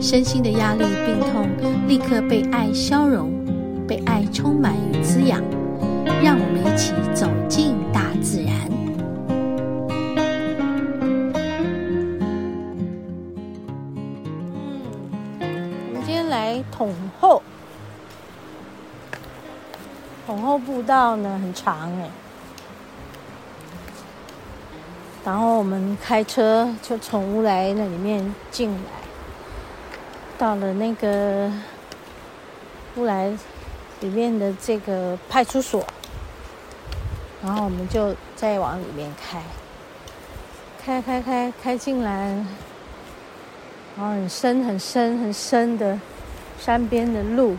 身心的压力、病痛立刻被爱消融，被爱充满与滋养。让我们一起走进大自然。嗯，我们今天来统后，统后步道呢很长哎。然后我们开车就从乌来那里面进来，到了那个乌来里面的这个派出所，然后我们就再往里面开，开开开开进来，然后很深很深很深的山边的路，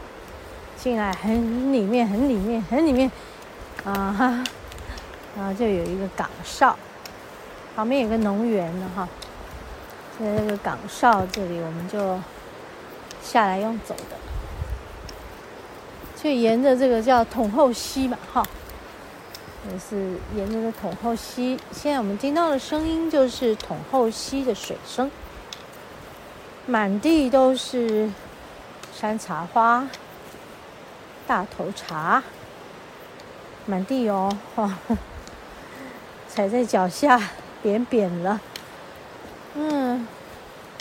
进来很里面很里面很里面，啊哈，然后就有一个岗哨。旁边有个农园的哈，在那个岗哨这里，我们就下来用走的，就沿着这个叫统后溪嘛哈，也是沿着这统后溪。现在我们听到的声音就是统后溪的水声，满地都是山茶花、大头茶，满地哦哈，踩在脚下。扁扁了，嗯，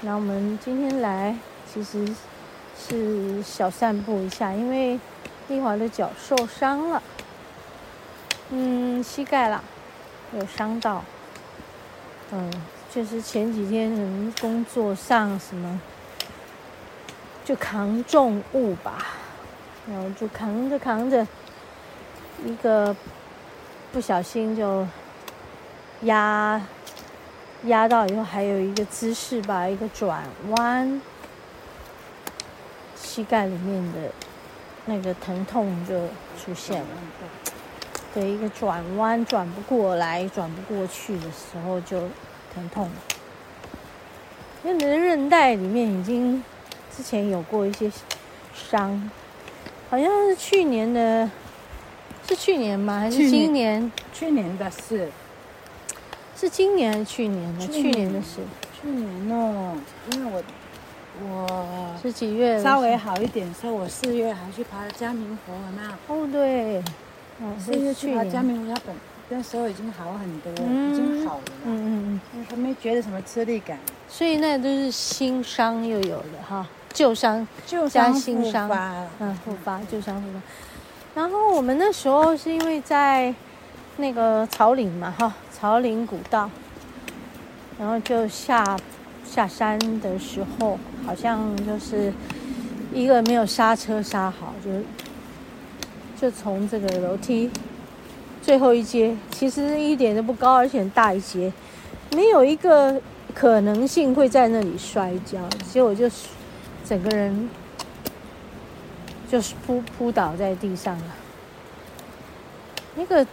那我们今天来其实是小散步一下，因为丽华的脚受伤了，嗯，膝盖啦，有伤到，嗯，就是前几天可能工作上什么，就扛重物吧，然后就扛着扛着，一个不小心就。压压到以后，还有一个姿势吧，一个转弯，膝盖里面的那个疼痛就出现了。对，一个转弯转不过来、转不过去的时候就疼痛了。因为你的韧带里面已经之前有过一些伤，好像是去年的，是去年吗？还是今年？去年的事。是今年还是去年的？去年，去年的事。去年哦，因为我我是几月？稍微好一点，所以我四月还去爬了嘉明湖，有没有？哦，对，哦，四月去爬嘉明湖，它本那时候已经好很多，嗯、已经好了。嗯嗯嗯，还没觉得什么吃力感。所以那都是新伤又有了哈，旧伤旧伤新伤，嗯，复发旧伤复发。然后我们那时候是因为在那个草岭嘛，哈。草岭古道，然后就下下山的时候，好像就是一个没有刹车刹好，就就从这个楼梯最后一阶，其实一点都不高，而且很大一阶，没有一个可能性会在那里摔跤，结果就是整个人就是扑扑倒在地上了，那个。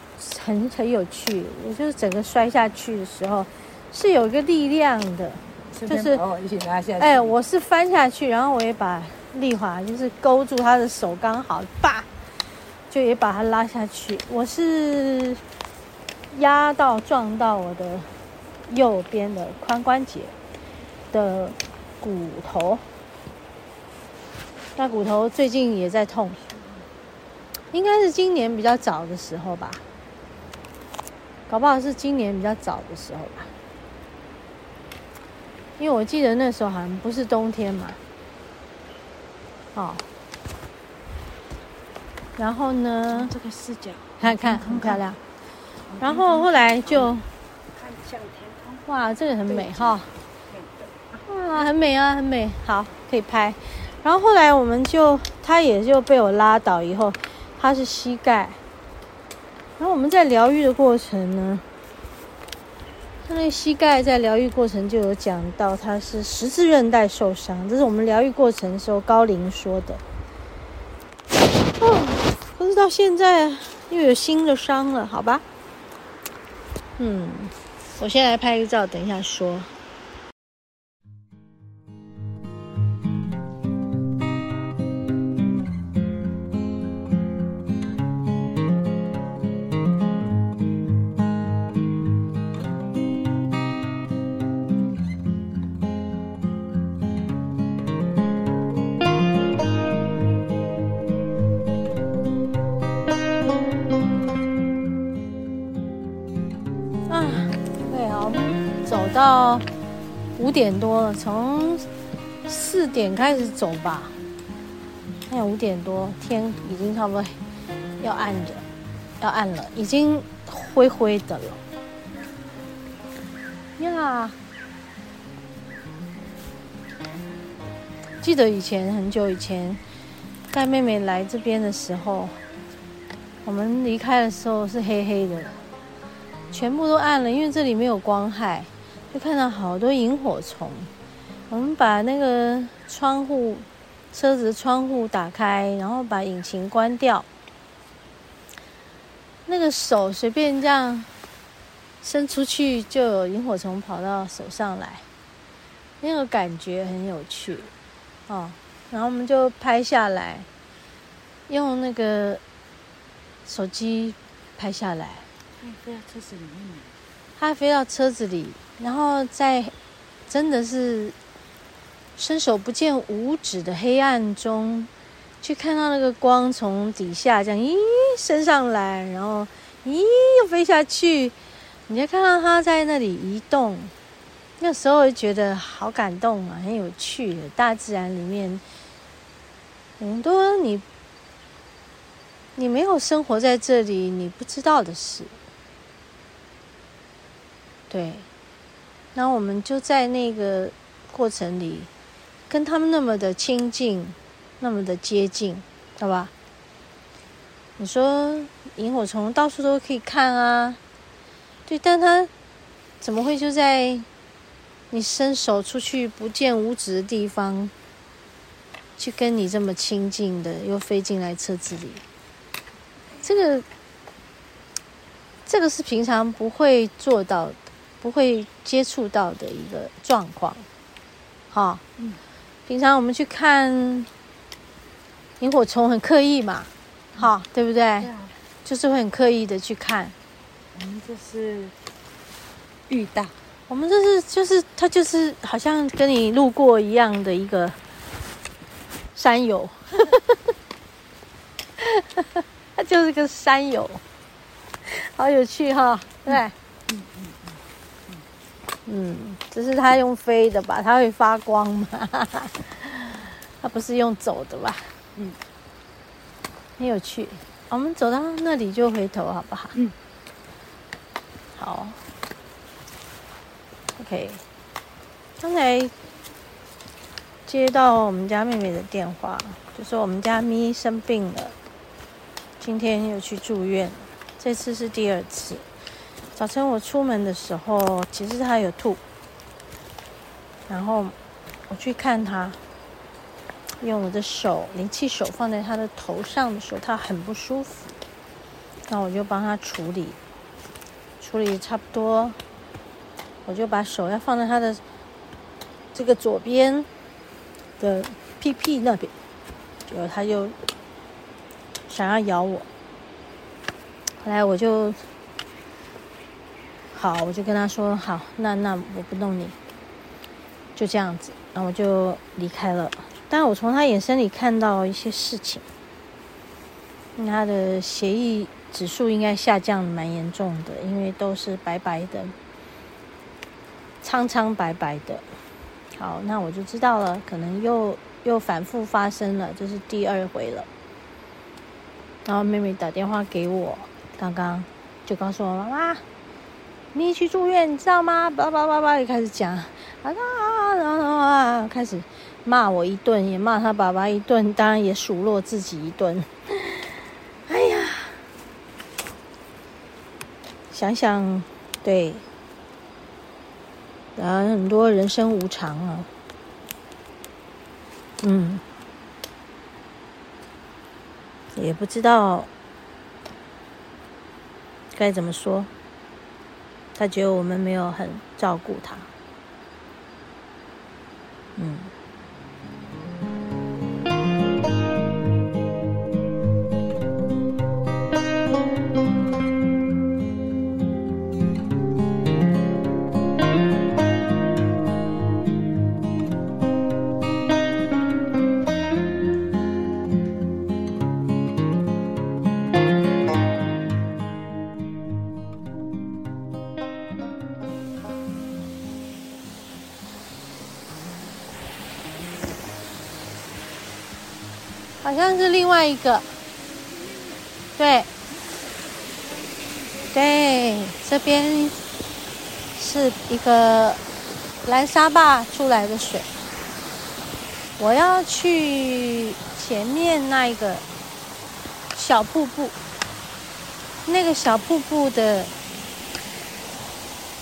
很很有趣，我就是整个摔下去的时候，是有一个力量的，就是一起拉下去。哎，我是翻下去，然后我也把丽华就是勾住她的手，刚好，叭，就也把她拉下去。我是压到撞到我的右边的髋关节的骨头，那骨头最近也在痛，应该是今年比较早的时候吧。搞不好是今年比较早的时候吧，因为我记得那时候好像不是冬天嘛，哦，然后呢，这个视角看看很漂亮，然后后来就看向天空，哇，这个很美哈，哇，很美啊，很美，好，可以拍。然后后来我们就，他也就被我拉倒以后，他是膝盖。然后我们在疗愈的过程呢，他那膝盖在疗愈过程就有讲到，他是十字韧带受伤，这是我们疗愈过程的时候高龄说的。哦，可是到现在又有新的伤了，好吧？嗯，我先来拍个照，等一下说。到五点多了，从四点开始走吧。现在五点多，天已经差不多要暗着，要暗了，已经灰灰的了。呀，记得以前很久以前带妹妹来这边的时候，我们离开的时候是黑黑的，全部都暗了，因为这里没有光害。看到好多萤火虫，我们把那个窗户、车子窗户打开，然后把引擎关掉。那个手随便这样伸出去，就有萤火虫跑到手上来，那个感觉很有趣哦。然后我们就拍下来，用那个手机拍下来。飞到车子里面，它飞到车子里。然后在真的是伸手不见五指的黑暗中，去看到那个光从底下这样咦升上来，然后咦又飞下去，你就看到它在那里移动。那时候就觉得好感动啊，很有趣。大自然里面很多你你没有生活在这里，你不知道的事，对。那我们就在那个过程里，跟他们那么的亲近，那么的接近，好吧？你说萤火虫到处都可以看啊，对，但它怎么会就在你伸手出去不见五指的地方，去跟你这么亲近的，又飞进来车子里？这个，这个是平常不会做到。不会接触到的一个状况，哈，嗯，平常我们去看萤火虫很刻意嘛，哈，对不对？对啊，就是会很刻意的去看。我们这是遇到，我们这是就是他就是好像跟你路过一样的一个山友，他就是个山友，好有趣哈，对。嗯嗯，这是它用飞的吧？它会发光吗？它不是用走的吧？嗯，很有趣。我们走到那里就回头，好不好？嗯，好。OK，刚才接到我们家妹妹的电话，就说我们家咪生病了，今天又去住院，这次是第二次。早晨我出门的时候，其实他有吐，然后我去看他，用我的手灵气手放在他的头上的时候，他很不舒服，那我就帮他处理，处理差不多，我就把手要放在他的这个左边的屁屁那边，结果他就想要咬我，后来我就。好，我就跟他说好，那那我不弄你，就这样子，然后我就离开了。但我从他眼神里看到一些事情，他的协议指数应该下降蛮严重的，因为都是白白的，苍苍白白的。好，那我就知道了，可能又又反复发生了，这是第二回了。然后妹妹打电话给我，刚刚就告诉我妈妈。你去住院，你知道吗？叭叭叭叭，就开始讲，啊啊，然后啊，开始骂我一顿，也骂他爸爸一顿，当然也数落自己一顿。哎呀，想想，对，啊，很多人生无常啊，嗯，也不知道该怎么说。他觉得我们没有很照顾他，嗯。像是另外一个，对，对，这边是一个蓝沙坝出来的水。我要去前面那一个小瀑布，那个小瀑布的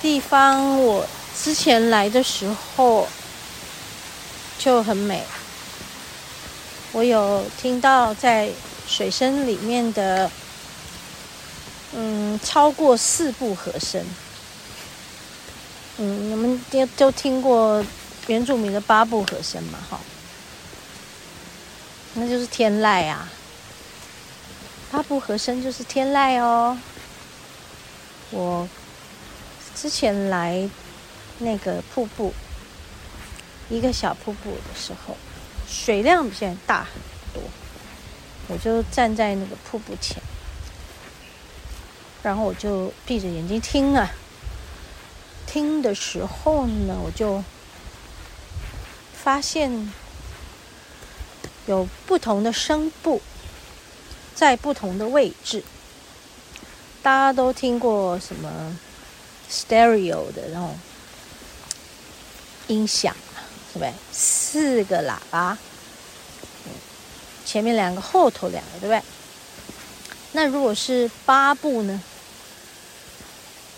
地方，我之前来的时候就很美。我有听到在水声里面的，嗯，超过四部和声。嗯，你们都都听过原住民的八部和声嘛？哈，那就是天籁啊。八部和声就是天籁哦。我之前来那个瀑布，一个小瀑布的时候。水量比现在大很多，我就站在那个瀑布前，然后我就闭着眼睛听啊。听的时候呢，我就发现有不同的声部在不同的位置。大家都听过什么 stereo 的那种音响。对不对？四个喇叭，前面两个，后头两个，对不对？那如果是八部呢？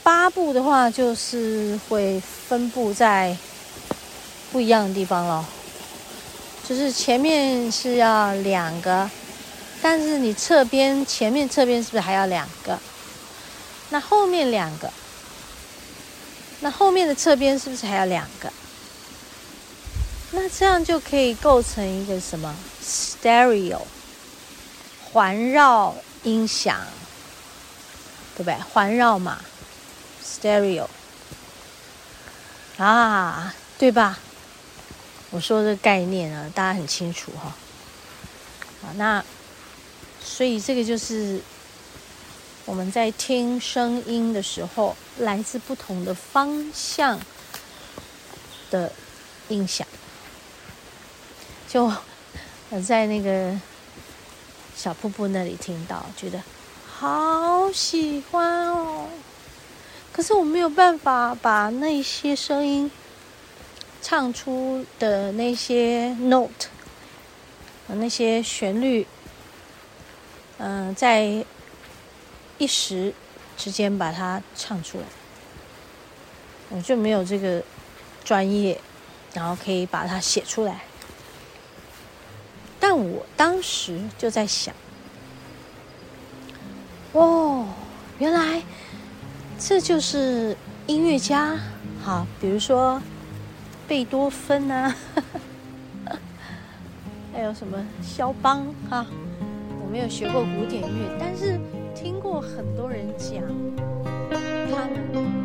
八部的话，就是会分布在不一样的地方咯。就是前面是要两个，但是你侧边、前面、侧边是不是还要两个？那后面两个，那后面的侧边是不是还要两个？那这样就可以构成一个什么 stereo 环绕音响，对不对？环绕嘛，stereo 啊，对吧？我说这个概念啊，大家很清楚哈。啊，那所以这个就是我们在听声音的时候，来自不同的方向的音响。就我在那个小瀑布那里听到，觉得好喜欢哦。可是我没有办法把那些声音唱出的那些 note，那些旋律，嗯，在一时之间把它唱出来，我就没有这个专业，然后可以把它写出来。但我当时就在想，哦，原来这就是音乐家，好，比如说贝多芬啊，还有什么肖邦啊，我没有学过古典乐，但是听过很多人讲他们。